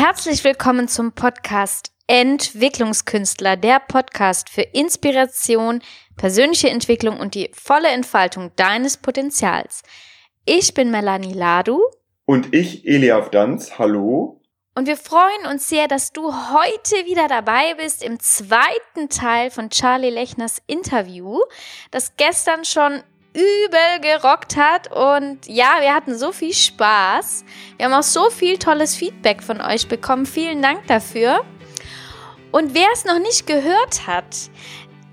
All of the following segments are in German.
Herzlich willkommen zum Podcast Entwicklungskünstler, der Podcast für Inspiration, persönliche Entwicklung und die volle Entfaltung deines Potenzials. Ich bin Melanie Ladu. Und ich, Eliaf Danz. Hallo. Und wir freuen uns sehr, dass du heute wieder dabei bist im zweiten Teil von Charlie Lechners Interview, das gestern schon übel gerockt hat. Und ja, wir hatten so viel Spaß. Wir haben auch so viel tolles Feedback von euch bekommen. Vielen Dank dafür. Und wer es noch nicht gehört hat,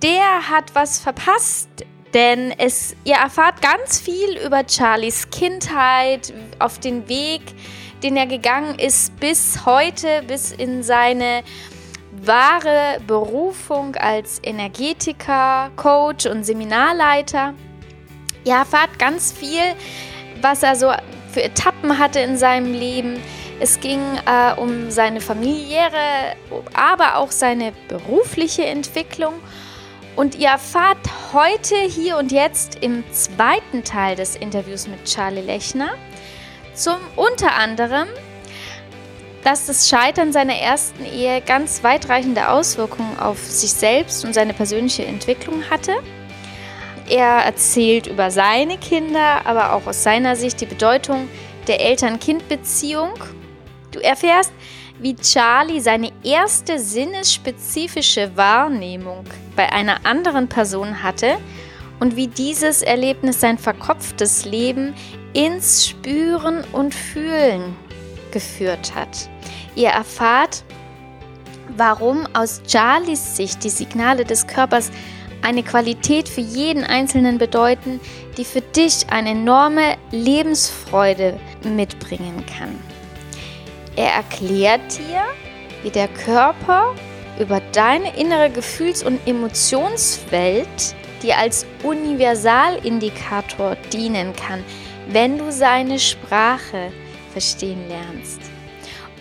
der hat was verpasst. Denn es, ihr erfahrt ganz viel über Charlies Kindheit, auf den Weg, den er gegangen ist bis heute, bis in seine wahre Berufung als Energetiker, Coach und Seminarleiter. Ihr erfahrt ganz viel, was er so für Etappen hatte in seinem Leben. Es ging äh, um seine familiäre, aber auch seine berufliche Entwicklung. Und ihr erfahrt heute, hier und jetzt im zweiten Teil des Interviews mit Charlie Lechner zum unter anderem, dass das Scheitern seiner ersten Ehe ganz weitreichende Auswirkungen auf sich selbst und seine persönliche Entwicklung hatte er erzählt über seine Kinder, aber auch aus seiner Sicht die Bedeutung der Eltern-Kind-Beziehung. Du erfährst, wie Charlie seine erste sinnesspezifische Wahrnehmung bei einer anderen Person hatte und wie dieses Erlebnis sein verkopftes Leben ins Spüren und Fühlen geführt hat. Ihr erfahrt, warum aus Charlies Sicht die Signale des Körpers eine Qualität für jeden Einzelnen bedeuten, die für dich eine enorme Lebensfreude mitbringen kann. Er erklärt dir, wie der Körper über deine innere Gefühls- und Emotionswelt dir als Universalindikator dienen kann, wenn du seine Sprache verstehen lernst.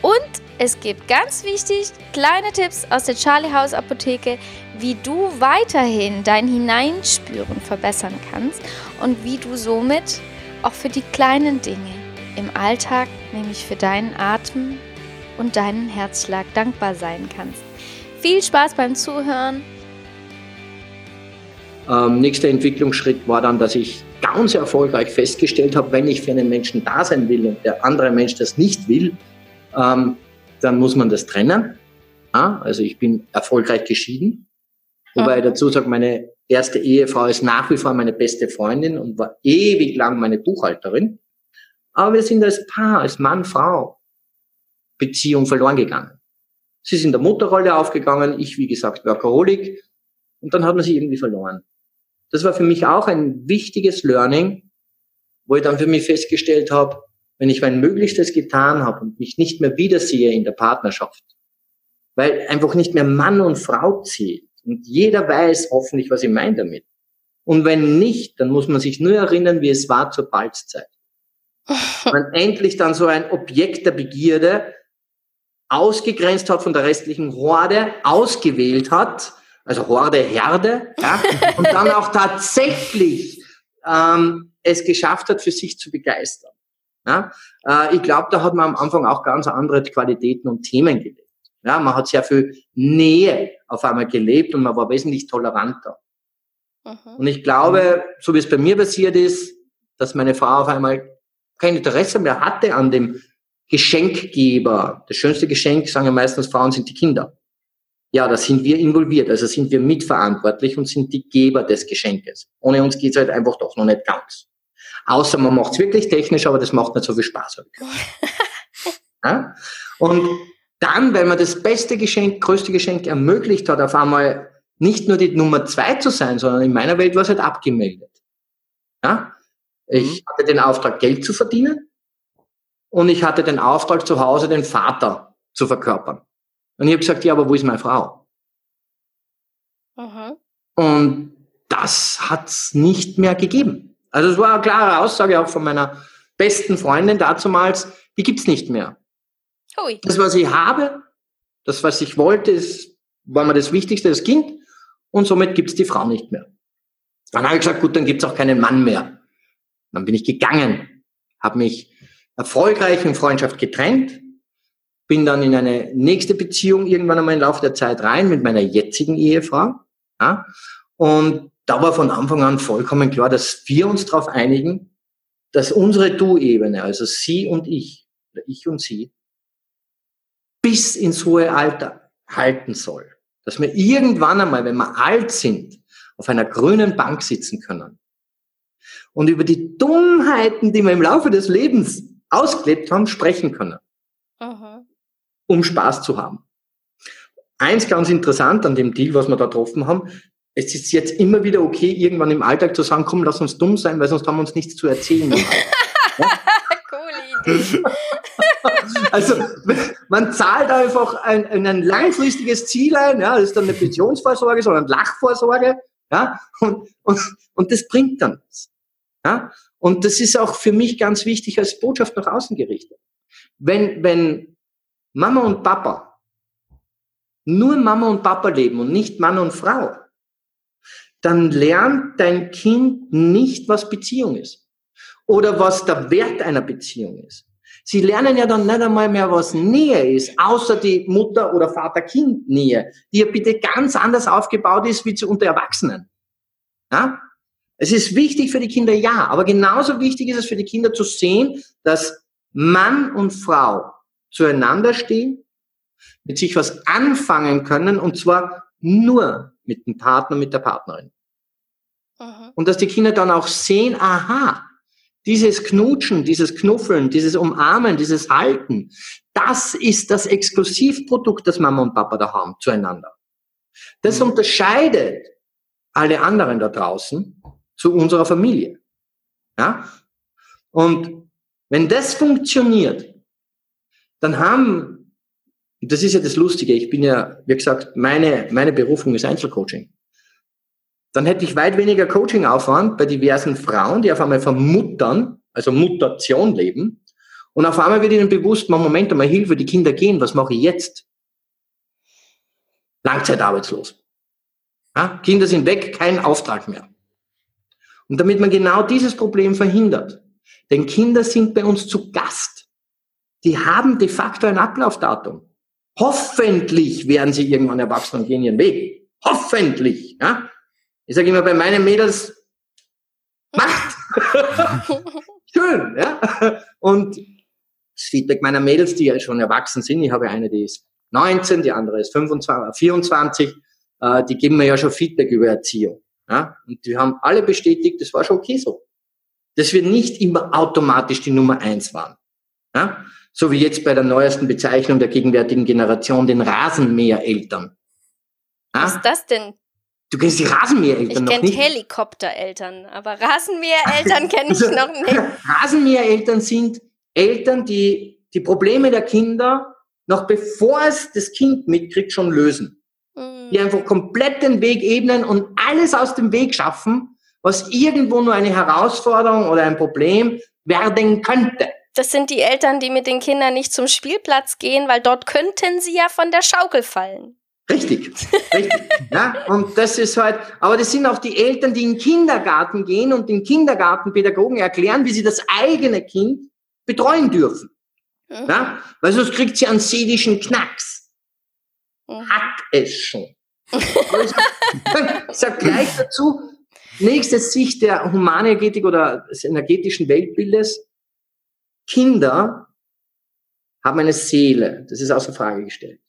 Und es gibt ganz wichtig kleine Tipps aus der Charlie House Apotheke, wie du weiterhin dein Hineinspüren verbessern kannst und wie du somit auch für die kleinen Dinge im Alltag, nämlich für deinen Atem und deinen Herzschlag dankbar sein kannst. Viel Spaß beim Zuhören. Ähm, nächster Entwicklungsschritt war dann, dass ich ganz erfolgreich festgestellt habe, wenn ich für einen Menschen da sein will und der andere Mensch das nicht will, ähm, dann muss man das trennen. Ja, also ich bin erfolgreich geschieden. Wobei ich dazu sage, meine erste Ehefrau ist nach wie vor meine beste Freundin und war ewig lang meine Buchhalterin. Aber wir sind als Paar, als Mann, Frau, Beziehung verloren gegangen. Sie ist in der Mutterrolle aufgegangen, ich, wie gesagt, Workaholic. Und dann hat man sie irgendwie verloren. Das war für mich auch ein wichtiges Learning, wo ich dann für mich festgestellt habe, wenn ich mein Möglichstes getan habe und mich nicht mehr wiedersehe in der Partnerschaft, weil einfach nicht mehr Mann und Frau zählt und jeder weiß hoffentlich, was ich meine damit. Und wenn nicht, dann muss man sich nur erinnern, wie es war zur Balzzeit. Man endlich dann so ein Objekt der Begierde ausgegrenzt hat von der restlichen Horde, ausgewählt hat, also Horde, Herde, ja, und dann auch tatsächlich ähm, es geschafft hat, für sich zu begeistern. Ja? Äh, ich glaube, da hat man am Anfang auch ganz andere Qualitäten und Themen gelebt. Ja, man hat sehr viel Nähe auf einmal gelebt und man war wesentlich toleranter. Mhm. Und ich glaube, so wie es bei mir passiert ist, dass meine Frau auf einmal kein Interesse mehr hatte an dem Geschenkgeber. Das schönste Geschenk, sagen ja meistens Frauen, sind die Kinder. Ja, da sind wir involviert, also sind wir mitverantwortlich und sind die Geber des Geschenkes. Ohne uns geht's halt einfach doch noch nicht ganz. Außer man macht es wirklich technisch, aber das macht nicht so viel Spaß. ja? Und dann, weil man das beste Geschenk, größte Geschenk ermöglicht hat, auf einmal nicht nur die Nummer zwei zu sein, sondern in meiner Welt war es halt abgemeldet. Ja? Ich mhm. hatte den Auftrag, Geld zu verdienen und ich hatte den Auftrag, zu Hause den Vater zu verkörpern. Und ich habe gesagt, ja, aber wo ist meine Frau? Mhm. Und das hat es nicht mehr gegeben. Also es war eine klare Aussage auch von meiner besten Freundin dazumals, die gibt's nicht mehr. Hui. Das, was ich habe, das, was ich wollte, ist, war mir das Wichtigste, das Kind, und somit gibt's die Frau nicht mehr. Dann habe ich gesagt, gut, dann gibt's auch keinen Mann mehr. Dann bin ich gegangen, habe mich erfolgreich in Freundschaft getrennt, bin dann in eine nächste Beziehung irgendwann einmal im Laufe der Zeit rein mit meiner jetzigen Ehefrau. Ja? Und da war von Anfang an vollkommen klar, dass wir uns darauf einigen, dass unsere Du-Ebene, also sie und ich, oder ich und sie, bis ins hohe Alter halten soll. Dass wir irgendwann einmal, wenn wir alt sind, auf einer grünen Bank sitzen können und über die Dummheiten, die wir im Laufe des Lebens ausgelebt haben, sprechen können, mhm. um Spaß zu haben. Eins ganz interessant an dem Deal, was wir da getroffen haben, es ist jetzt immer wieder okay, irgendwann im Alltag zu sagen, komm, lass uns dumm sein, weil sonst haben wir uns nichts zu erzählen. Coole Idee. Also man zahlt einfach ein, ein langfristiges Ziel ein, ja, das ist dann eine Pensionsvorsorge, sondern Lachvorsorge, ja, und, und, und das bringt dann was. Ja? Und das ist auch für mich ganz wichtig als Botschaft nach außen gerichtet. Wenn, wenn Mama und Papa nur Mama und Papa leben und nicht Mann und Frau, dann lernt dein Kind nicht, was Beziehung ist oder was der Wert einer Beziehung ist. Sie lernen ja dann nicht einmal mehr, was Nähe ist, außer die Mutter- oder Vater-Kind-Nähe, die ja bitte ganz anders aufgebaut ist wie zu unter Erwachsenen. Ja? Es ist wichtig für die Kinder, ja, aber genauso wichtig ist es für die Kinder zu sehen, dass Mann und Frau zueinander stehen, mit sich was anfangen können und zwar nur mit dem Partner, mit der Partnerin. Mhm. Und dass die Kinder dann auch sehen, aha, dieses Knutschen, dieses Knuffeln, dieses Umarmen, dieses Halten, das ist das Exklusivprodukt, das Mama und Papa da haben zueinander. Das mhm. unterscheidet alle anderen da draußen zu unserer Familie. Ja? Und wenn das funktioniert, dann haben, das ist ja das Lustige, ich bin ja, wie gesagt, meine, meine Berufung ist Einzelcoaching. Dann hätte ich weit weniger Coachingaufwand bei diversen Frauen, die auf einmal vermuttern, also Mutation leben. Und auf einmal wird ihnen bewusst, Moment einmal, Hilfe, die Kinder gehen, was mache ich jetzt? Langzeitarbeitslos. Ja, Kinder sind weg, kein Auftrag mehr. Und damit man genau dieses Problem verhindert, denn Kinder sind bei uns zu Gast. Die haben de facto ein Ablaufdatum. Hoffentlich werden sie irgendwann erwachsen und gehen ihren Weg. Hoffentlich. Ja? Ich sage immer bei meinen Mädels, macht! Schön. Ja? Und das Feedback meiner Mädels, die ja schon erwachsen sind, ich habe eine, die ist 19, die andere ist 25, 24, äh, die geben mir ja schon Feedback über Erziehung. Ja? Und die haben alle bestätigt, das war schon okay so. Dass wir nicht immer automatisch die Nummer eins waren. Ja? So wie jetzt bei der neuesten Bezeichnung der gegenwärtigen Generation, den Rasenmähereltern. Ja? Was ist das denn? Du kennst die Rasenmähereltern noch nicht? Ich kenne Helikoptereltern, aber Rasenmähereltern kenne ich noch nicht. Rasenmähereltern sind Eltern, die die Probleme der Kinder noch bevor es das Kind mitkriegt, schon lösen die einfach komplett den Weg ebnen und alles aus dem Weg schaffen, was irgendwo nur eine Herausforderung oder ein Problem werden könnte. Das sind die Eltern, die mit den Kindern nicht zum Spielplatz gehen, weil dort könnten sie ja von der Schaukel fallen. Richtig, richtig. ja, und das ist halt, aber das sind auch die Eltern, die in den Kindergarten gehen und den Kindergartenpädagogen erklären, wie sie das eigene Kind betreuen dürfen. Mhm. Ja, weil sonst kriegt sie einen seelischen Knacks. Mhm. Hat es schon. Ich sage gleich dazu, nächste Sicht der Humanenergetik oder des energetischen Weltbildes, Kinder haben eine Seele, das ist außer Frage gestellt.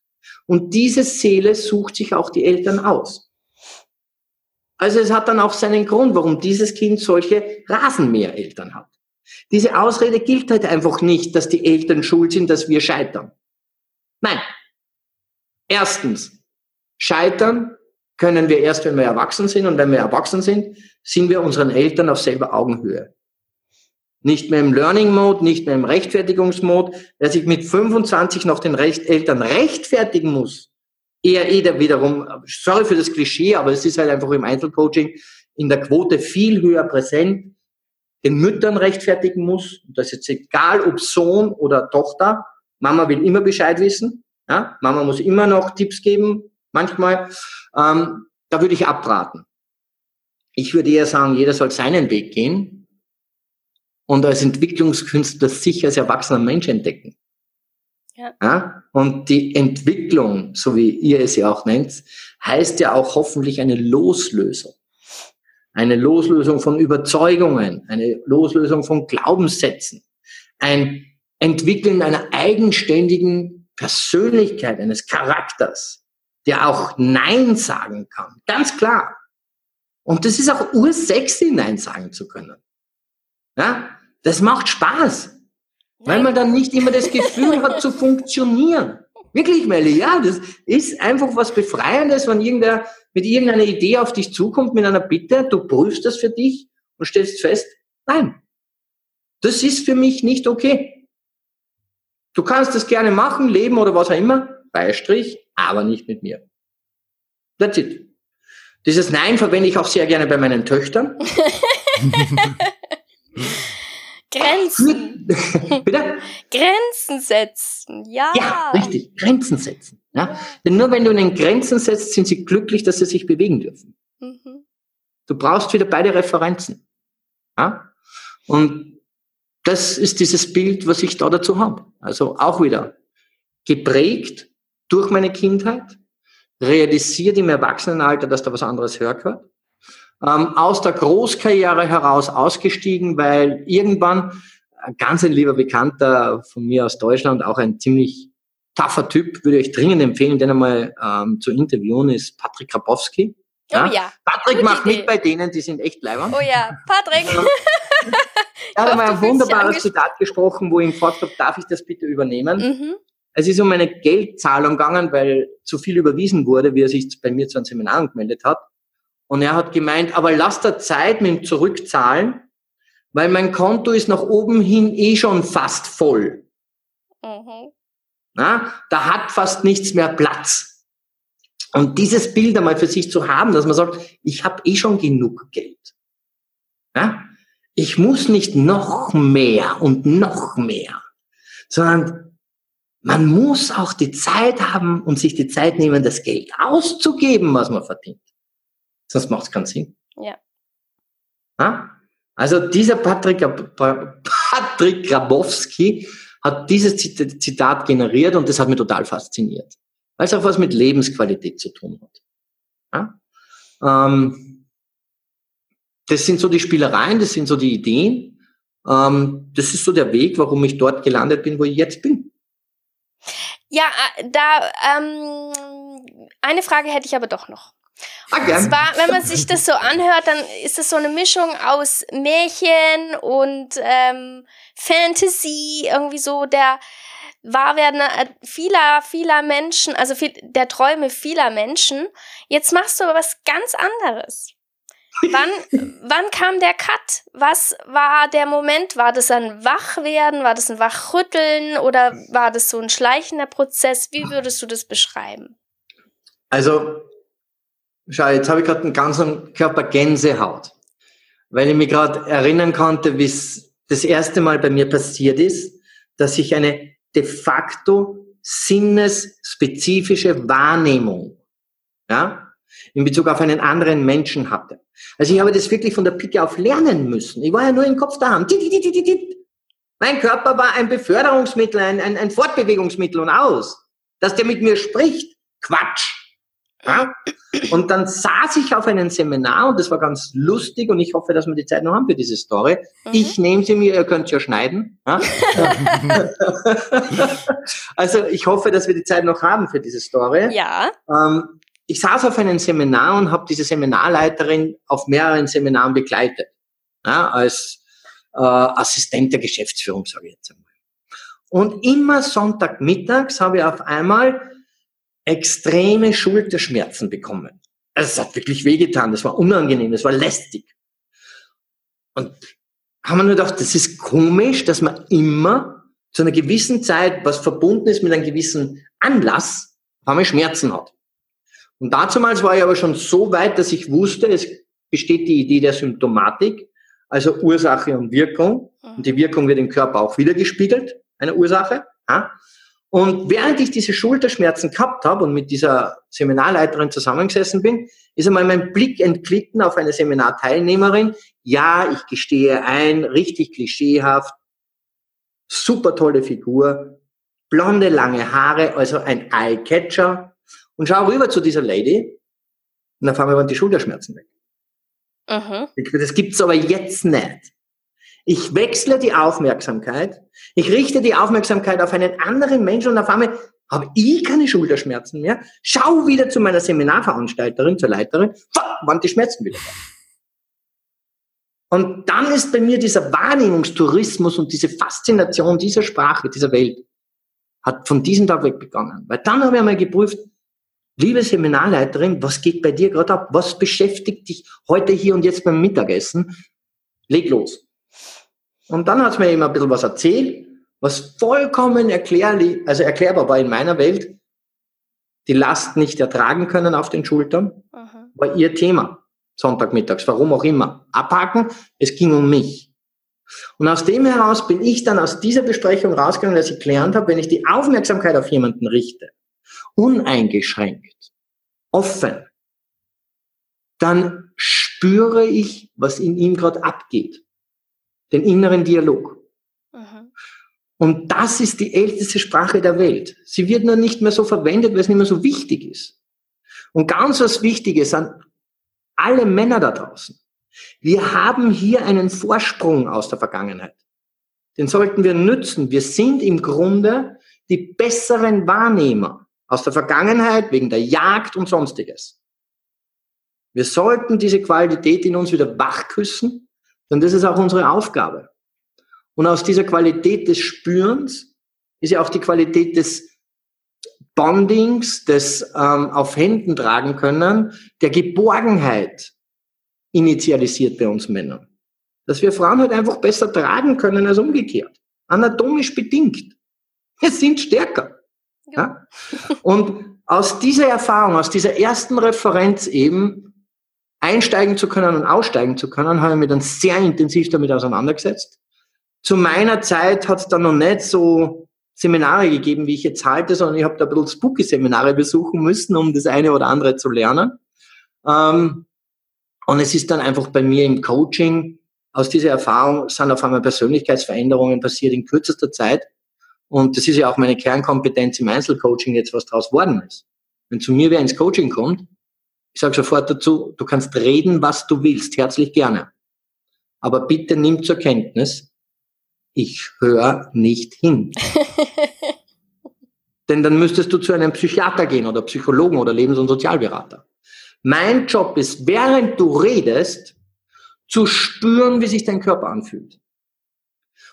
Und diese Seele sucht sich auch die Eltern aus. Also es hat dann auch seinen Grund, warum dieses Kind solche Rasenmähereltern hat. Diese Ausrede gilt halt einfach nicht, dass die Eltern schuld sind, dass wir scheitern. Nein. Erstens, Scheitern können wir erst, wenn wir erwachsen sind. Und wenn wir erwachsen sind, sind wir unseren Eltern auf selber Augenhöhe. Nicht mehr im Learning Mode, nicht mehr im Rechtfertigungsmode. Wer sich mit 25 noch den Recht Eltern rechtfertigen muss, eher eh der wiederum, sorry für das Klischee, aber es ist halt einfach im Einzelcoaching in der Quote viel höher präsent, den Müttern rechtfertigen muss. Das ist jetzt egal, ob Sohn oder Tochter. Mama will immer Bescheid wissen. Ja? Mama muss immer noch Tipps geben, manchmal, ähm, da würde ich abraten. Ich würde eher sagen, jeder soll seinen Weg gehen und als Entwicklungskünstler sich als erwachsener Mensch entdecken. Ja. ja. Und die Entwicklung, so wie ihr es ja auch nennt, heißt ja auch hoffentlich eine Loslösung. Eine Loslösung von Überzeugungen, eine Loslösung von Glaubenssätzen, ein Entwickeln einer eigenständigen Persönlichkeit, eines Charakters, der auch Nein sagen kann. Ganz klar. Und das ist auch ursexy, Nein sagen zu können. Ja? Das macht Spaß. Weil man dann nicht immer das Gefühl hat zu funktionieren. Wirklich, Melli, ja, das ist einfach was Befreiendes, wenn irgendwer mit irgendeiner Idee auf dich zukommt, mit einer Bitte, du prüfst das für dich und stellst fest, nein, das ist für mich nicht okay. Du kannst das gerne machen, leben oder was auch immer, Beistrich, aber nicht mit mir. That's it. Dieses Nein verwende ich auch sehr gerne bei meinen Töchtern. Grenzen. Bitte? Grenzen setzen, ja. Ja, richtig, Grenzen setzen. Ja? Denn nur wenn du ihnen Grenzen setzt, sind sie glücklich, dass sie sich bewegen dürfen. Mhm. Du brauchst wieder beide Referenzen. Ja? Und das ist dieses Bild, was ich da dazu habe. Also auch wieder geprägt durch meine Kindheit, realisiert im Erwachsenenalter, dass da was anderes hergehört ähm, aus der Großkarriere heraus ausgestiegen, weil irgendwann ein ganz ein lieber Bekannter von mir aus Deutschland, auch ein ziemlich taffer Typ, würde ich dringend empfehlen, den einmal ähm, zu interviewen, ist Patrick Krapowski. Ja? Oh ja. Patrick Gute macht Idee. mit bei denen, die sind echt leibern. Oh ja, Patrick. er hat einmal ein wunderbares Zitat gesprochen, wo ich ihn gefragt habe, darf ich das bitte übernehmen? Mhm. Es ist um eine Geldzahlung gegangen, weil zu viel überwiesen wurde, wie er sich bei mir zu einem Seminar angemeldet hat. Und er hat gemeint, aber lass da Zeit mit dem Zurückzahlen, weil mein Konto ist nach oben hin eh schon fast voll. Mhm. Na, da hat fast nichts mehr Platz. Und dieses Bild einmal für sich zu haben, dass man sagt, ich habe eh schon genug Geld. Ja? Ich muss nicht noch mehr und noch mehr, sondern man muss auch die Zeit haben und sich die Zeit nehmen, das Geld auszugeben, was man verdient. Sonst macht es keinen Sinn. Ja. ja. Also dieser Patrick, Patrick Grabowski hat dieses Zitat generiert und das hat mich total fasziniert. Weil es auch was mit Lebensqualität zu tun hat. Ja? Ähm, das sind so die Spielereien, das sind so die Ideen. Ähm, das ist so der Weg, warum ich dort gelandet bin, wo ich jetzt bin. Ja, äh, da ähm, eine Frage hätte ich aber doch noch. Ah, gern. Zwar, wenn man sich das so anhört, dann ist das so eine Mischung aus Märchen und ähm, Fantasy, irgendwie so der Wahrwerden äh, vieler, vieler Menschen, also viel, der Träume vieler Menschen. Jetzt machst du aber was ganz anderes. Wann, wann kam der Cut? Was war der Moment? War das ein Wachwerden? War das ein Wachrütteln? Oder war das so ein schleichender Prozess? Wie würdest du das beschreiben? Also, Schau, jetzt habe ich gerade einen ganzen Körper Gänsehaut, weil ich mich gerade erinnern konnte, wie es das erste Mal bei mir passiert ist, dass ich eine de facto sinnesspezifische Wahrnehmung, ja, in Bezug auf einen anderen Menschen hatte. Also ich habe das wirklich von der Picke auf lernen müssen. Ich war ja nur im Kopf daheim. Mein Körper war ein Beförderungsmittel, ein, ein, ein Fortbewegungsmittel und aus. Dass der mit mir spricht, Quatsch. Ja? Und dann saß ich auf einem Seminar und das war ganz lustig und ich hoffe, dass wir die Zeit noch haben für diese Story. Mhm. Ich nehme sie mir, ihr könnt ja schneiden. Ja? also ich hoffe, dass wir die Zeit noch haben für diese Story. Ja. Ähm, ich saß auf einem Seminar und habe diese Seminarleiterin auf mehreren Seminaren begleitet. Ja, als äh, Assistent der Geschäftsführung, sage ich jetzt einmal. Und immer Sonntagmittags habe ich auf einmal extreme Schulterschmerzen bekommen. Also es hat wirklich wehgetan, das war unangenehm, das war lästig. Und haben wir nur gedacht, das ist komisch, dass man immer zu einer gewissen Zeit, was verbunden ist mit einem gewissen Anlass, auf einmal Schmerzen hat. Und dazumals war ich aber schon so weit, dass ich wusste, es besteht die Idee der Symptomatik, also Ursache und Wirkung. Und die Wirkung wird im Körper auch wieder gespiegelt, eine Ursache. Und während ich diese Schulterschmerzen gehabt habe und mit dieser Seminarleiterin zusammengesessen bin, ist einmal mein Blick entglitten auf eine Seminarteilnehmerin. Ja, ich gestehe ein, richtig klischeehaft, super tolle Figur, blonde, lange Haare, also ein Eyecatcher und schau rüber zu dieser Lady und auf einmal waren die Schulterschmerzen weg. Mhm. Das gibt's aber jetzt nicht. Ich wechsle die Aufmerksamkeit, ich richte die Aufmerksamkeit auf einen anderen Menschen und auf einmal habe ich keine Schulterschmerzen mehr, schau wieder zu meiner Seminarveranstalterin, zur Leiterin, waren die Schmerzen wieder da. Und dann ist bei mir dieser Wahrnehmungstourismus und diese Faszination dieser Sprache, dieser Welt, hat von diesem Tag weg begonnen. Weil dann habe ich einmal geprüft, liebe Seminarleiterin, was geht bei dir gerade ab? Was beschäftigt dich heute hier und jetzt beim Mittagessen? Leg los. Und dann hat es mir immer ein bisschen was erzählt, was vollkommen erklärlich, also erklärbar war in meiner Welt, die Last nicht ertragen können auf den Schultern, Aha. war ihr Thema. Sonntagmittags, warum auch immer. Abhaken, es ging um mich. Und aus dem heraus bin ich dann aus dieser Besprechung rausgegangen, dass ich gelernt habe, wenn ich die Aufmerksamkeit auf jemanden richte, uneingeschränkt, offen, dann spüre ich, was in ihm gerade abgeht. Den inneren Dialog. Mhm. Und das ist die älteste Sprache der Welt. Sie wird nur nicht mehr so verwendet, weil es nicht mehr so wichtig ist. Und ganz was Wichtiges an alle Männer da draußen. Wir haben hier einen Vorsprung aus der Vergangenheit. Den sollten wir nützen. Wir sind im Grunde die besseren Wahrnehmer aus der Vergangenheit wegen der Jagd und sonstiges. Wir sollten diese Qualität in uns wieder wachküssen, denn das ist auch unsere Aufgabe. Und aus dieser Qualität des Spürens ist ja auch die Qualität des Bondings, des ähm, auf Händen tragen können, der Geborgenheit initialisiert bei uns Männern. Dass wir Frauen halt einfach besser tragen können als umgekehrt. Anatomisch bedingt. Wir sind stärker. Ja. ja? Und aus dieser Erfahrung, aus dieser ersten Referenz eben einsteigen zu können und aussteigen zu können, habe ich mich dann sehr intensiv damit auseinandergesetzt. Zu meiner Zeit hat es dann noch nicht so Seminare gegeben, wie ich jetzt halte, sondern ich habe da ein bisschen Spooky-Seminare besuchen müssen, um das eine oder andere zu lernen. Ähm, und es ist dann einfach bei mir im Coaching, aus dieser Erfahrung sind auf einmal Persönlichkeitsveränderungen passiert in kürzester Zeit. Und das ist ja auch meine Kernkompetenz im Einzelcoaching jetzt, was daraus worden ist. Wenn zu mir wer ins Coaching kommt, ich sage sofort dazu, du kannst reden, was du willst, herzlich gerne. Aber bitte nimm zur Kenntnis, ich höre nicht hin. Denn dann müsstest du zu einem Psychiater gehen oder Psychologen oder Lebens- und Sozialberater. Mein Job ist, während du redest, zu spüren, wie sich dein Körper anfühlt.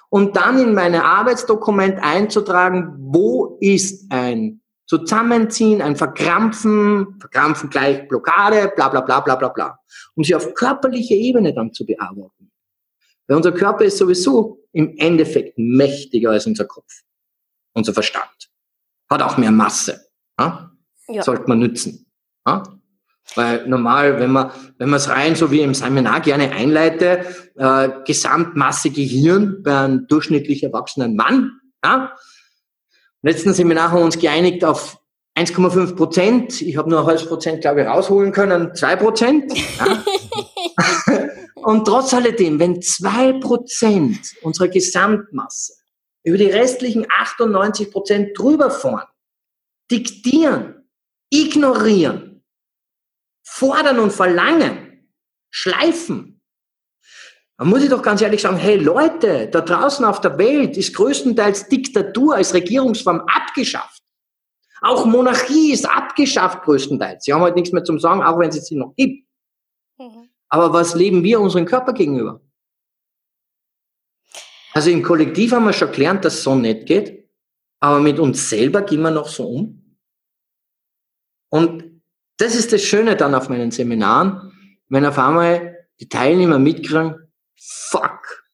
Und dann in meine Arbeitsdokument einzutragen, wo ist ein Zusammenziehen, ein Verkrampfen, Verkrampfen gleich Blockade, bla bla bla bla bla bla. Um sie auf körperlicher Ebene dann zu bearbeiten. Weil unser Körper ist sowieso im Endeffekt mächtiger als unser Kopf, unser Verstand. Hat auch mehr Masse. Ja? Ja. Sollte man nützen. Ja? Weil normal, wenn man wenn man es rein so wie im Seminar gerne einleite, äh, Gesamtmasse Gehirn bei einem durchschnittlich erwachsenen Mann. Ja? Im letzten Seminar haben wir uns geeinigt auf 1,5 Prozent. Ich habe nur ein halbes Prozent, glaube ich, rausholen können. Zwei Prozent. Ja? Und trotz alledem, wenn zwei Prozent unserer Gesamtmasse über die restlichen 98 Prozent drüber fahren, diktieren, ignorieren, fordern und verlangen, schleifen, dann muss ich doch ganz ehrlich sagen, hey Leute, da draußen auf der Welt ist größtenteils Diktatur als Regierungsform abgeschafft. Auch Monarchie ist abgeschafft größtenteils. Sie haben halt nichts mehr zum Sagen, auch wenn es sie noch gibt. Mhm. Aber was leben wir unseren Körper gegenüber? Also im Kollektiv haben wir schon gelernt, dass es so nicht geht, aber mit uns selber gehen wir noch so um. Und das ist das Schöne dann auf meinen Seminaren, wenn auf einmal die Teilnehmer mitkriegen, fuck,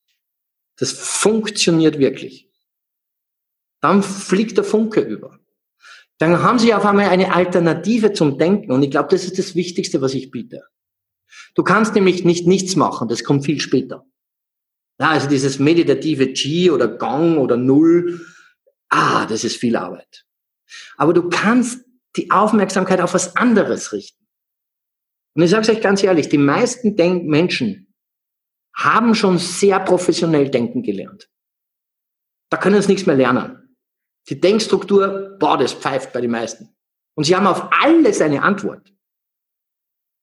das funktioniert wirklich. Dann fliegt der Funke über. Dann haben sie auf einmal eine Alternative zum Denken und ich glaube, das ist das Wichtigste, was ich biete. Du kannst nämlich nicht nichts machen, das kommt viel später. Ja, also dieses meditative G oder Gong oder Null, ah, das ist viel Arbeit. Aber du kannst die Aufmerksamkeit auf was anderes richten. Und ich sage es euch ganz ehrlich, die meisten Denk Menschen haben schon sehr professionell denken gelernt. Da können sie nichts mehr lernen. Die Denkstruktur, boah, das pfeift bei den meisten. Und sie haben auf alles eine Antwort.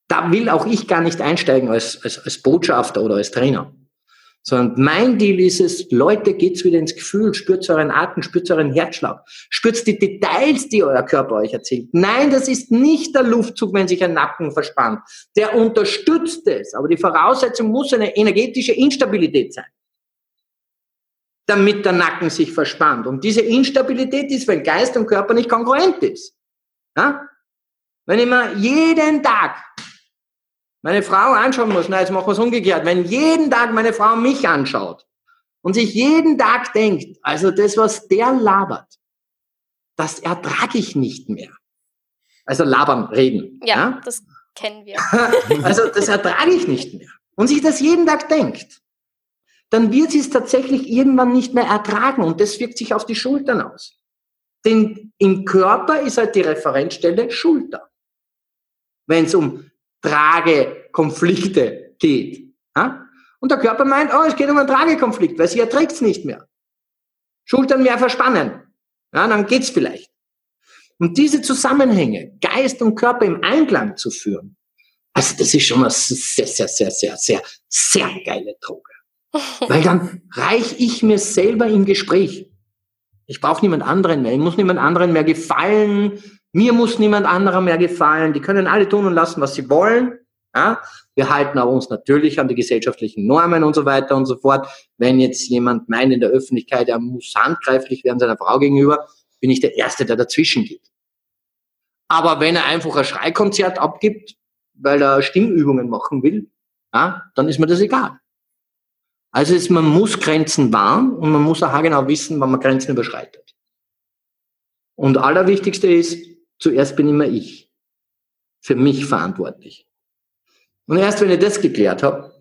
Da will auch ich gar nicht einsteigen als, als, als Botschafter oder als Trainer. Sondern mein Deal ist es, Leute, geht's wieder ins Gefühl, spürt euren Atem, spürt euren Herzschlag, spürt die Details, die euer Körper euch erzählt. Nein, das ist nicht der Luftzug, wenn sich ein Nacken verspannt. Der unterstützt es. Aber die Voraussetzung muss eine energetische Instabilität sein damit der Nacken sich verspannt. Und diese Instabilität ist, wenn Geist und Körper nicht kongruent ist. Ja? Wenn ich mir jeden Tag meine Frau anschauen muss, na, jetzt machen wir es umgekehrt, wenn jeden Tag meine Frau mich anschaut und sich jeden Tag denkt, also das, was der labert, das ertrage ich nicht mehr. Also labern, reden. Ja, ja? das kennen wir. also das ertrage ich nicht mehr. Und sich das jeden Tag denkt dann wird sie es tatsächlich irgendwann nicht mehr ertragen und das wirkt sich auf die Schultern aus. Denn im Körper ist halt die Referenzstelle Schulter. Wenn es um Tragekonflikte geht. Ja? Und der Körper meint, oh, es geht um einen Tragekonflikt, weil sie erträgt es nicht mehr. Schultern mehr verspannen. Ja, dann geht's vielleicht. Und diese Zusammenhänge, Geist und Körper im Einklang zu führen, also das ist schon eine sehr, sehr, sehr, sehr, sehr, sehr geile Droge. Weil dann reich ich mir selber im Gespräch. Ich brauche niemand anderen mehr. Ich muss niemand anderen mehr gefallen. Mir muss niemand anderer mehr gefallen. Die können alle tun und lassen, was sie wollen. Ja? Wir halten auch uns natürlich an die gesellschaftlichen Normen und so weiter und so fort. Wenn jetzt jemand meint in der Öffentlichkeit, er muss handgreiflich werden seiner Frau gegenüber, bin ich der Erste, der dazwischen geht. Aber wenn er einfach ein Schreikonzert abgibt, weil er Stimmübungen machen will, ja, dann ist mir das egal. Also ist, man muss Grenzen wahren und man muss auch genau wissen, wann man Grenzen überschreitet. Und allerwichtigste ist, zuerst bin immer ich. Für mich verantwortlich. Und erst wenn ich das geklärt habe,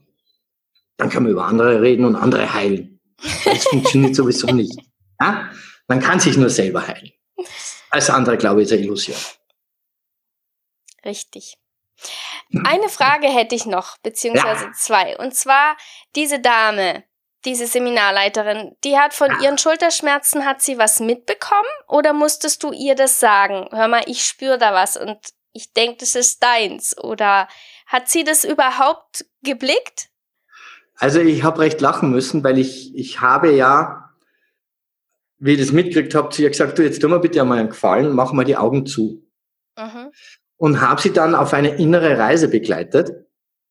dann kann man über andere reden und andere heilen. Das funktioniert sowieso nicht. Ja? Man kann sich nur selber heilen. Alles andere, glaube ich, ist eine Illusion. Richtig. Eine Frage hätte ich noch, beziehungsweise ja. zwei. Und zwar diese Dame, diese Seminarleiterin, die hat von ihren Schulterschmerzen, hat sie was mitbekommen oder musstest du ihr das sagen? Hör mal, ich spüre da was und ich denke, das ist deins. Oder hat sie das überhaupt geblickt? Also ich habe recht lachen müssen, weil ich, ich habe ja, wie ich das mitgekriegt habe, zu ihr gesagt, du jetzt tu mir bitte einmal einen Gefallen, mach mal die Augen zu. Mhm und habe sie dann auf eine innere Reise begleitet,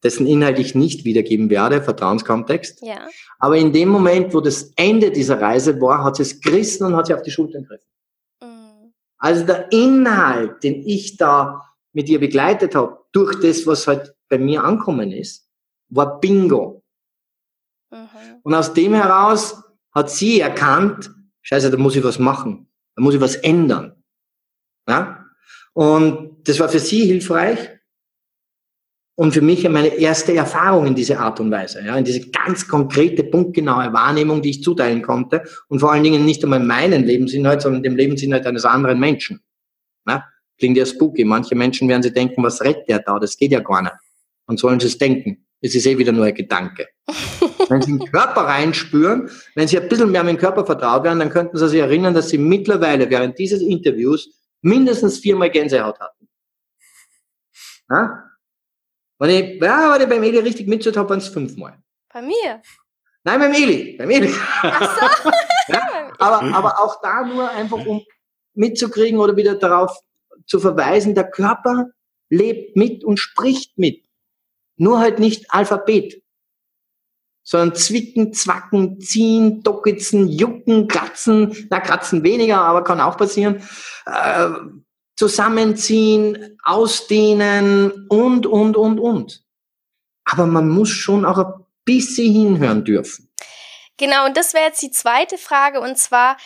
dessen Inhalt ich nicht wiedergeben werde, Vertrauenskontext. Ja. Aber in dem Moment, wo das Ende dieser Reise war, hat sie es gerissen und hat sie auf die Schulter gegriffen. Mhm. Also der Inhalt, den ich da mit ihr begleitet habe, durch das, was halt bei mir ankommen ist, war Bingo. Mhm. Und aus dem heraus hat sie erkannt, scheiße, da muss ich was machen, da muss ich was ändern. Ja? Und das war für sie hilfreich und für mich meine erste Erfahrung in diese Art und Weise, ja, in diese ganz konkrete, punktgenaue Wahrnehmung, die ich zuteilen konnte und vor allen Dingen nicht einmal meinen Lebensinhalt, sondern dem Lebensinhalt eines anderen Menschen. Ja, klingt ja spooky. Manche Menschen werden sich denken, was rettet der da? Das geht ja gar nicht. Und sollen sie es denken. Es ist eh wieder nur ein Gedanke. wenn sie in den Körper reinspüren, wenn sie ein bisschen mehr mit dem Körper vertraut werden, dann könnten sie sich erinnern, dass sie mittlerweile während dieses Interviews mindestens viermal Gänsehaut hatten. Ja? Wenn ich, ja, wenn ich beim Eli richtig mitgehört habe, waren es fünfmal. Bei mir? Nein, beim Eli. Beim Eli. Ach so. ja? aber, aber auch da nur einfach, um mitzukriegen oder wieder darauf zu verweisen, der Körper lebt mit und spricht mit. Nur halt nicht Alphabet sondern zwicken, zwacken, ziehen, dockitzen, jucken, kratzen, na kratzen weniger, aber kann auch passieren, äh, zusammenziehen, ausdehnen und, und, und, und. Aber man muss schon auch ein bisschen hinhören dürfen. Genau, und das wäre jetzt die zweite Frage, und zwar,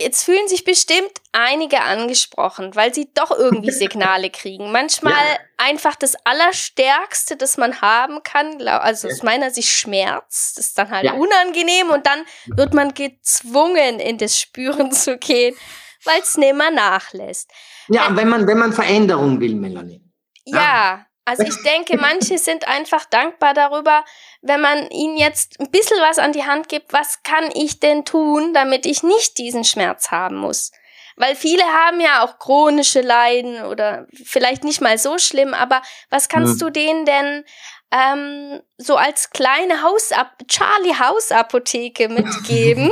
Jetzt fühlen sich bestimmt einige angesprochen, weil sie doch irgendwie Signale kriegen. Manchmal ja. einfach das Allerstärkste, das man haben kann, also aus meiner Sicht Schmerz, das ist dann halt ja. unangenehm und dann wird man gezwungen, in das Spüren zu gehen, weil es nimmer nachlässt. Ja, wenn man, wenn man Veränderung will, Melanie. Ja. ja. Also ich denke, manche sind einfach dankbar darüber, wenn man ihnen jetzt ein bisschen was an die Hand gibt, was kann ich denn tun, damit ich nicht diesen Schmerz haben muss. Weil viele haben ja auch chronische Leiden oder vielleicht nicht mal so schlimm, aber was kannst ja. du denen denn ähm, so als kleine Hausap Charlie Hausapotheke mitgeben?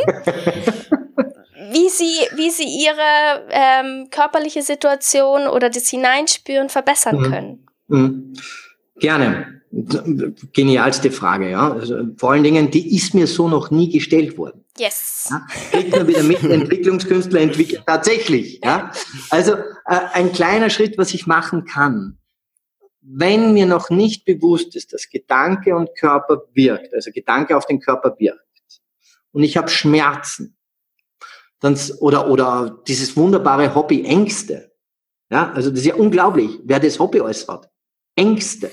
Wie sie, wie sie ihre ähm, körperliche Situation oder das Hineinspüren verbessern mhm. können. Mhm. Gerne. Genialste Frage, ja. Also, vor allen Dingen, die ist mir so noch nie gestellt worden. Yes. Ja, kriegt man wieder mit, Entwicklungskünstler entwickeln tatsächlich. Ja. Also äh, ein kleiner Schritt, was ich machen kann, wenn mir noch nicht bewusst ist, dass Gedanke und Körper wirkt, also Gedanke auf den Körper wirkt, und ich habe Schmerzen, dann, oder, oder dieses wunderbare Hobby Ängste. Ja, also das ist ja unglaublich, wer das Hobby hat. Ängste.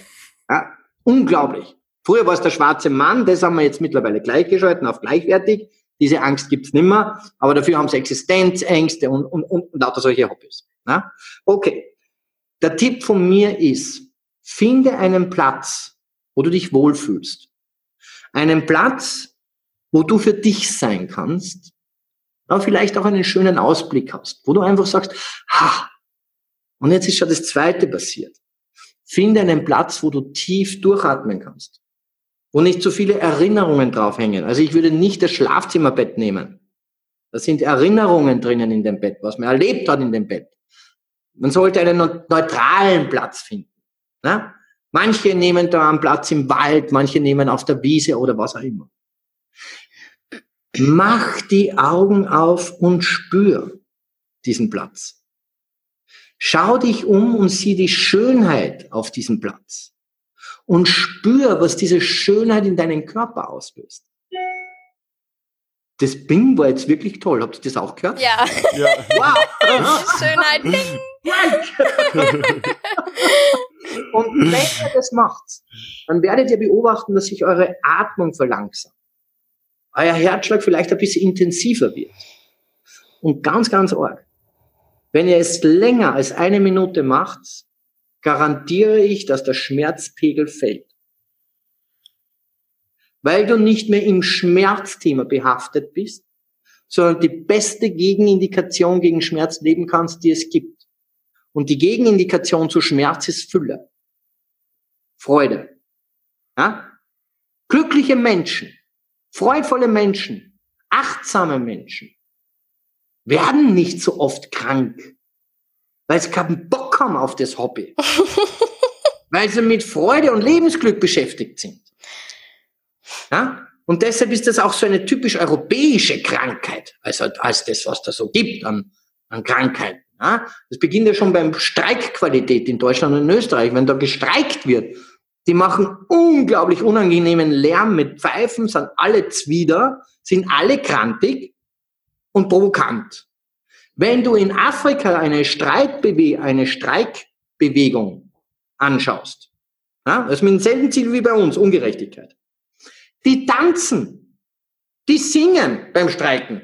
Ja, unglaublich. Früher war es der schwarze Mann, das haben wir jetzt mittlerweile gleichgeschalten auf gleichwertig. Diese Angst gibt's nimmer, aber dafür haben sie Existenzängste und, und, und, und lauter solche Hobbys. Ja? Okay. Der Tipp von mir ist, finde einen Platz, wo du dich wohlfühlst. Einen Platz, wo du für dich sein kannst, aber vielleicht auch einen schönen Ausblick hast, wo du einfach sagst, ha, und jetzt ist schon das zweite passiert. Finde einen Platz, wo du tief durchatmen kannst, wo nicht so viele Erinnerungen draufhängen. Also ich würde nicht das Schlafzimmerbett nehmen. Da sind Erinnerungen drinnen in dem Bett, was man erlebt hat in dem Bett. Man sollte einen neutralen Platz finden. Ne? Manche nehmen da einen Platz im Wald, manche nehmen auf der Wiese oder was auch immer. Mach die Augen auf und spür diesen Platz. Schau dich um und sieh die Schönheit auf diesem Platz. Und spür, was diese Schönheit in deinen Körper auslöst. Das Bing war jetzt wirklich toll. Habt ihr das auch gehört? Ja. ja. Wow. Schönheit Bing. und wenn ihr das macht, dann werdet ihr beobachten, dass sich eure Atmung verlangsamt euer Herzschlag vielleicht ein bisschen intensiver wird. Und ganz, ganz arg. Wenn ihr es länger als eine Minute macht, garantiere ich, dass der Schmerzpegel fällt. Weil du nicht mehr im Schmerzthema behaftet bist, sondern die beste Gegenindikation gegen Schmerz leben kannst, die es gibt. Und die Gegenindikation zu Schmerz ist Fülle. Freude. Ja? Glückliche Menschen Freudvolle Menschen, achtsame Menschen werden nicht so oft krank, weil sie keinen Bock haben auf das Hobby. weil sie mit Freude und Lebensglück beschäftigt sind. Ja? Und deshalb ist das auch so eine typisch europäische Krankheit, also als das, was da so gibt an, an Krankheiten. Ja? Das beginnt ja schon beim Streikqualität in Deutschland und in Österreich. Wenn da gestreikt wird, die machen unglaublich unangenehmen Lärm mit Pfeifen, sind alle Zwider, sind alle krantig und provokant. Wenn du in Afrika eine, Streitbewe eine Streikbewegung anschaust, ja, das ist mit demselben Ziel wie bei uns, Ungerechtigkeit. Die tanzen, die singen beim Streiken.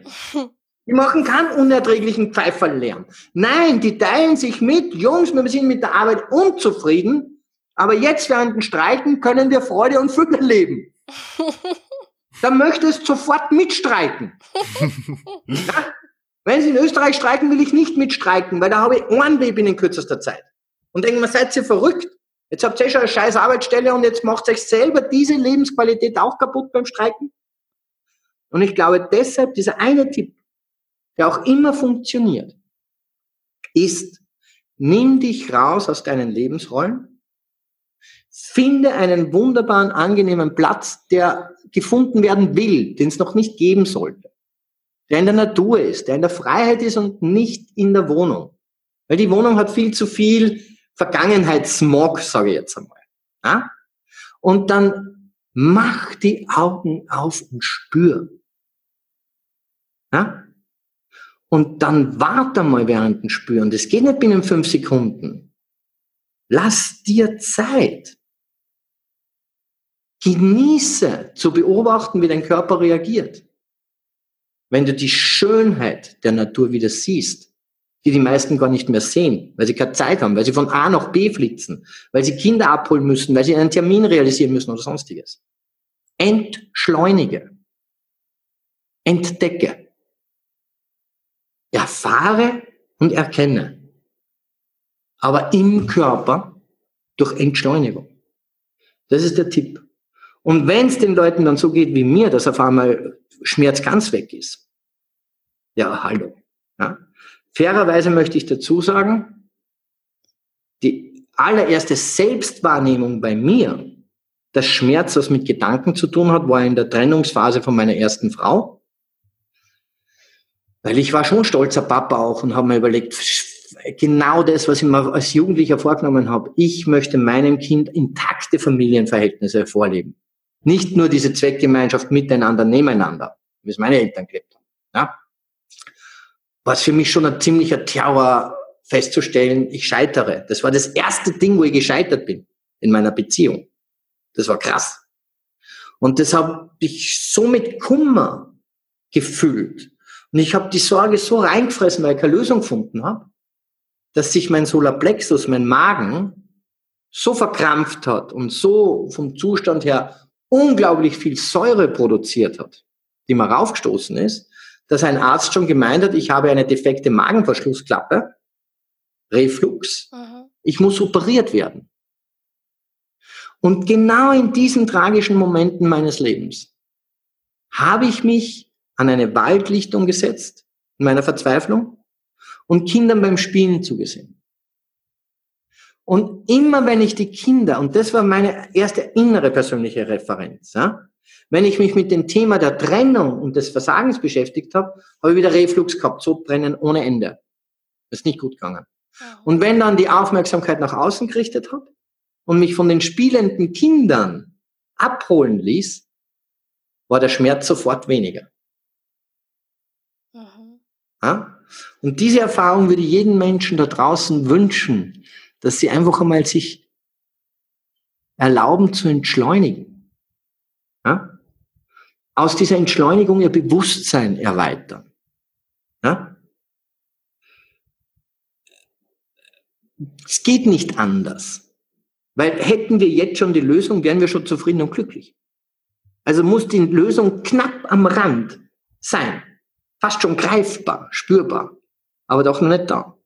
Die machen keinen unerträglichen Pfeiferlärm. Nein, die teilen sich mit, Jungs, wir sind mit der Arbeit unzufrieden, aber jetzt während den Streiken können wir Freude und Fülle leben. Dann möchtest du sofort mitstreiken. ja? Wenn sie in Österreich streiken, will ich nicht mitstreiken, weil da habe ich Ohrenweh in kürzester Zeit. Und denken wir, seid ihr verrückt? Jetzt habt ihr schon eine scheiß Arbeitsstelle und jetzt macht euch selber diese Lebensqualität auch kaputt beim Streiken. Und ich glaube deshalb, dieser eine Tipp, der auch immer funktioniert, ist, nimm dich raus aus deinen Lebensrollen Finde einen wunderbaren, angenehmen Platz, der gefunden werden will, den es noch nicht geben sollte. Der in der Natur ist, der in der Freiheit ist und nicht in der Wohnung. Weil die Wohnung hat viel zu viel Vergangenheitssmog, sage ich jetzt einmal. Ja? Und dann mach die Augen auf und spür. Ja? Und dann warte mal während dem Spüren. Das geht nicht binnen fünf Sekunden. Lass dir Zeit. Genieße zu beobachten, wie dein Körper reagiert. Wenn du die Schönheit der Natur wieder siehst, die die meisten gar nicht mehr sehen, weil sie keine Zeit haben, weil sie von A nach B flitzen, weil sie Kinder abholen müssen, weil sie einen Termin realisieren müssen oder sonstiges. Entschleunige. Entdecke. Erfahre und erkenne. Aber im Körper durch Entschleunigung. Das ist der Tipp. Und wenn es den Leuten dann so geht wie mir, dass auf einmal Schmerz ganz weg ist, ja, hallo. Ja. Fairerweise möchte ich dazu sagen, die allererste Selbstwahrnehmung bei mir, dass Schmerz was mit Gedanken zu tun hat, war in der Trennungsphase von meiner ersten Frau. Weil ich war schon stolzer Papa auch und habe mir überlegt, genau das, was ich mir als Jugendlicher vorgenommen habe. Ich möchte meinem Kind intakte Familienverhältnisse vorleben. Nicht nur diese Zweckgemeinschaft miteinander, nebeneinander, wie es meine Eltern gelebt haben. Ja? Was für mich schon ein ziemlicher Terror festzustellen, ich scheitere. Das war das erste Ding, wo ich gescheitert bin in meiner Beziehung. Das war krass. Und das habe ich so mit Kummer gefühlt. Und ich habe die Sorge so reingefressen, weil ich keine Lösung gefunden habe, dass sich mein Solarplexus, mein Magen, so verkrampft hat und so vom Zustand her unglaublich viel Säure produziert hat, die mal raufgestoßen ist, dass ein Arzt schon gemeint hat, ich habe eine defekte Magenverschlussklappe, Reflux, mhm. ich muss operiert werden. Und genau in diesen tragischen Momenten meines Lebens habe ich mich an eine Waldlichtung gesetzt, in meiner Verzweiflung, und Kindern beim Spielen zugesehen. Und immer wenn ich die Kinder, und das war meine erste innere persönliche Referenz, ja, wenn ich mich mit dem Thema der Trennung und des Versagens beschäftigt habe, habe ich wieder Reflux gehabt, so brennen ohne Ende. Das ist nicht gut gegangen. Und wenn dann die Aufmerksamkeit nach außen gerichtet habe und mich von den spielenden Kindern abholen ließ, war der Schmerz sofort weniger. Mhm. Ja? Und diese Erfahrung würde jedem Menschen da draußen wünschen, dass sie einfach einmal sich erlauben zu entschleunigen. Ja? Aus dieser Entschleunigung ihr Bewusstsein erweitern. Ja? Es geht nicht anders. Weil hätten wir jetzt schon die Lösung, wären wir schon zufrieden und glücklich. Also muss die Lösung knapp am Rand sein fast schon greifbar, spürbar, aber doch noch nicht da.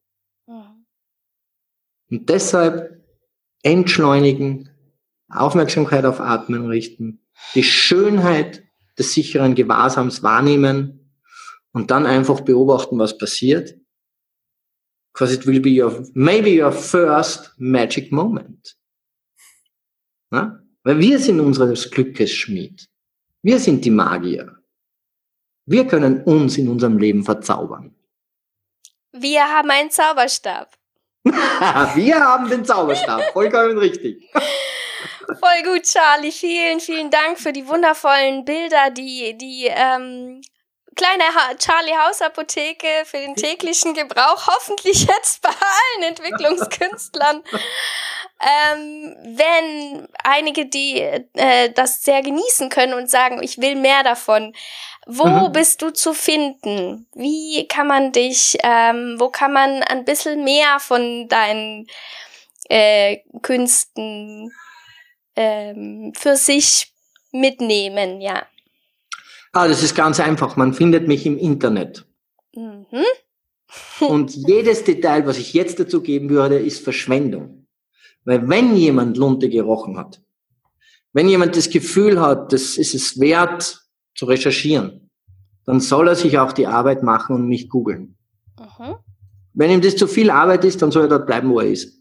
Und deshalb entschleunigen, Aufmerksamkeit auf Atmen richten, die Schönheit des sicheren Gewahrsams wahrnehmen und dann einfach beobachten, was passiert. Because it will be your, maybe your first magic moment. Na? Weil wir sind unseres Glückes Schmied. Wir sind die Magier. Wir können uns in unserem Leben verzaubern. Wir haben einen Zauberstab. Wir haben den Zauberstab. Vollkommen richtig. Voll gut, Charlie. Vielen, vielen Dank für die wundervollen Bilder, die, die ähm, kleine ha Charlie Hausapotheke für den täglichen Gebrauch, hoffentlich jetzt bei allen Entwicklungskünstlern. Ähm, wenn einige, die äh, das sehr genießen können und sagen, ich will mehr davon, wo mhm. bist du zu finden? Wie kann man dich, ähm, wo kann man ein bisschen mehr von deinen äh, Künsten ähm, für sich mitnehmen, ja? Ah, das ist ganz einfach. Man findet mich im Internet. Mhm. Und jedes Detail, was ich jetzt dazu geben würde, ist Verschwendung. Weil wenn jemand Lunte gerochen hat, wenn jemand das Gefühl hat, das ist es wert zu recherchieren, dann soll er sich auch die Arbeit machen und mich googeln. Mhm. Wenn ihm das zu viel Arbeit ist, dann soll er dort bleiben, wo er ist.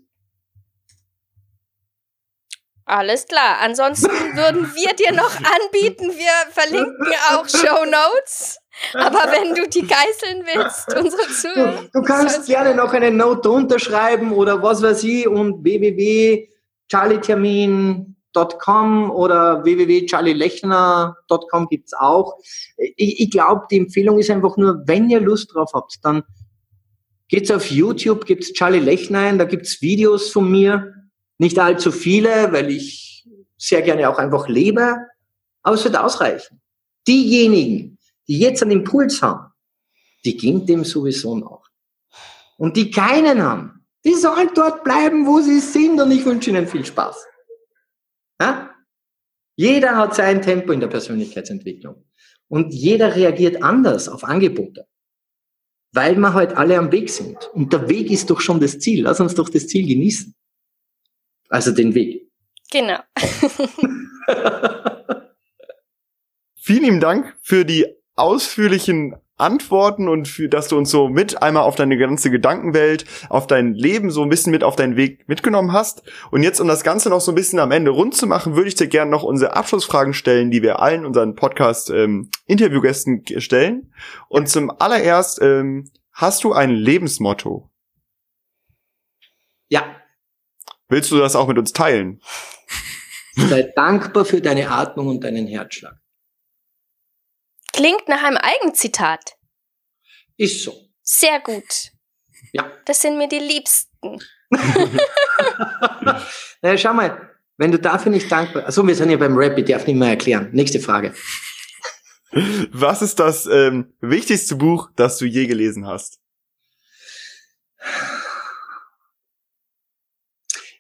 Alles klar. Ansonsten würden wir dir noch anbieten, wir verlinken auch Show Notes. Aber wenn du die geißeln willst, unsere Zuhörer. Du, du kannst gerne noch eine Note unterschreiben oder was weiß ich und www.charlietermin.com oder www.charlielechner.com gibt's auch. Ich, ich glaube, die Empfehlung ist einfach nur, wenn ihr Lust drauf habt, dann geht's auf YouTube, gibt's Charlie Lechner ein, da gibt's Videos von mir nicht allzu viele, weil ich sehr gerne auch einfach lebe, aber es wird ausreichen. Diejenigen, die jetzt einen Impuls haben, die gehen dem sowieso noch. und die keinen haben, die sollen dort bleiben, wo sie sind und ich wünsche ihnen viel Spaß. Ja? Jeder hat sein Tempo in der Persönlichkeitsentwicklung und jeder reagiert anders auf Angebote, weil wir halt alle am Weg sind. Und der Weg ist doch schon das Ziel. Lass uns doch das Ziel genießen. Also den Weg. Genau. Vielen lieben Dank für die ausführlichen Antworten und für, dass du uns so mit einmal auf deine ganze Gedankenwelt, auf dein Leben so ein bisschen mit auf deinen Weg mitgenommen hast. Und jetzt, um das Ganze noch so ein bisschen am Ende rund zu machen, würde ich dir gerne noch unsere Abschlussfragen stellen, die wir allen unseren Podcast-Interviewgästen ähm, stellen. Und zum allererst, ähm, hast du ein Lebensmotto? Ja. Willst du das auch mit uns teilen? Sei dankbar für deine Atmung und deinen Herzschlag. Klingt nach einem Eigenzitat. Ist so. Sehr gut. Ja. Das sind mir die Liebsten. naja, schau mal, wenn du dafür nicht dankbar Also wir sind ja beim Rap, ich darf nicht mehr erklären. Nächste Frage. Was ist das ähm, wichtigste Buch, das du je gelesen hast?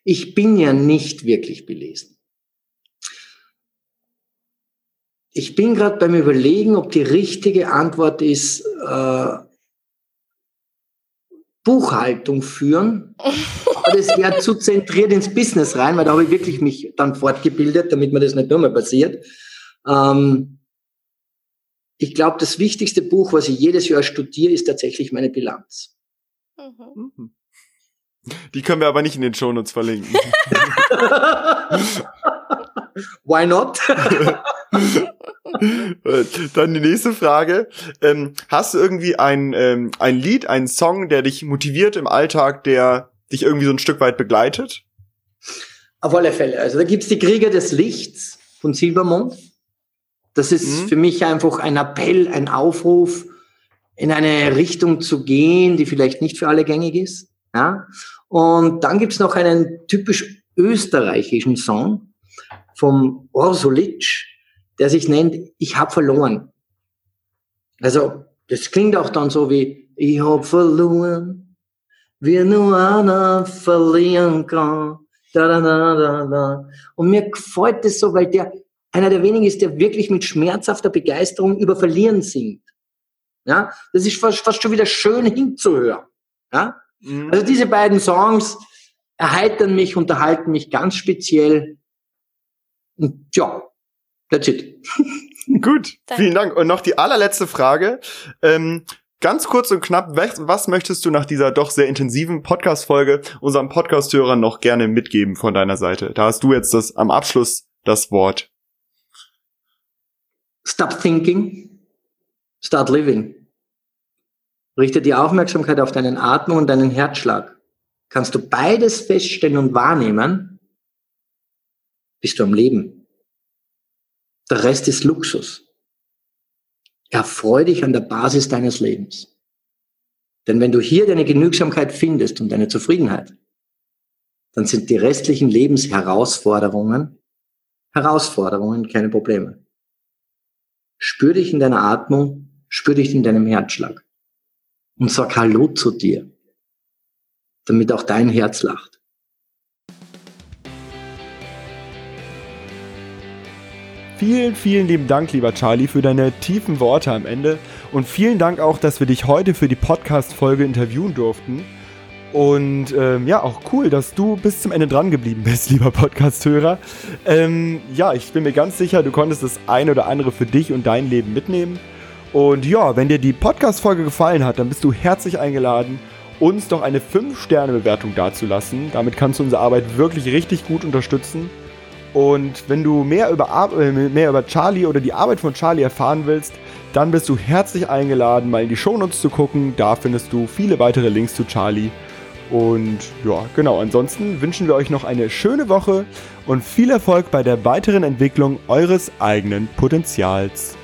Ich bin ja nicht wirklich belesen. Ich bin gerade beim Überlegen, ob die richtige Antwort ist, äh, Buchhaltung führen. Aber das wäre zu zentriert ins Business rein, weil da habe ich wirklich mich dann fortgebildet, damit mir das nicht nur mehr passiert. Ähm, ich glaube, das wichtigste Buch, was ich jedes Jahr studiere, ist tatsächlich meine Bilanz. Mhm. mhm. Die können wir aber nicht in den Shownotes verlinken. Why not? Dann die nächste Frage. Ähm, hast du irgendwie ein, ähm, ein Lied, einen Song, der dich motiviert im Alltag, der dich irgendwie so ein Stück weit begleitet? Auf alle Fälle. Also da gibt's die Krieger des Lichts von Silbermond. Das ist mhm. für mich einfach ein Appell, ein Aufruf, in eine Richtung zu gehen, die vielleicht nicht für alle gängig ist. Ja? Und dann gibt's noch einen typisch österreichischen Song vom Orsolitsch, der sich nennt Ich hab verloren. Also das klingt auch dann so wie Ich hab verloren, wie nur einer verlieren kann. Da, da, da, da, da. Und mir gefällt das so, weil der einer der wenigen ist, der wirklich mit schmerzhafter Begeisterung über Verlieren singt. Ja, das ist fast, fast schon wieder schön hinzuhören. Ja, mhm. also diese beiden Songs erheitern mich, unterhalten mich ganz speziell. Und ja, That's it. Gut, Danke. vielen Dank. Und noch die allerletzte Frage. Ähm, ganz kurz und knapp, was möchtest du nach dieser doch sehr intensiven Podcast-Folge unseren Podcast-Hörern noch gerne mitgeben von deiner Seite? Da hast du jetzt das am Abschluss das Wort. Stop thinking, start living. Richte die Aufmerksamkeit auf deinen Atmung und deinen Herzschlag. Kannst du beides feststellen und wahrnehmen, bist du am Leben. Der Rest ist Luxus. Erfreu dich an der Basis deines Lebens. Denn wenn du hier deine Genügsamkeit findest und deine Zufriedenheit, dann sind die restlichen Lebensherausforderungen Herausforderungen, keine Probleme. Spür dich in deiner Atmung, spür dich in deinem Herzschlag und sag Hallo zu dir, damit auch dein Herz lacht. Vielen, vielen lieben Dank, lieber Charlie, für deine tiefen Worte am Ende. Und vielen Dank auch, dass wir dich heute für die Podcast-Folge interviewen durften. Und ähm, ja, auch cool, dass du bis zum Ende dran geblieben bist, lieber Podcast-Hörer. Ähm, ja, ich bin mir ganz sicher, du konntest das eine oder andere für dich und dein Leben mitnehmen. Und ja, wenn dir die Podcast-Folge gefallen hat, dann bist du herzlich eingeladen, uns doch eine 5-Sterne-Bewertung dazulassen. Damit kannst du unsere Arbeit wirklich richtig gut unterstützen. Und wenn du mehr über, äh, mehr über Charlie oder die Arbeit von Charlie erfahren willst, dann bist du herzlich eingeladen, mal in die Shownotes zu gucken. Da findest du viele weitere Links zu Charlie. Und ja, genau, ansonsten wünschen wir euch noch eine schöne Woche und viel Erfolg bei der weiteren Entwicklung eures eigenen Potenzials.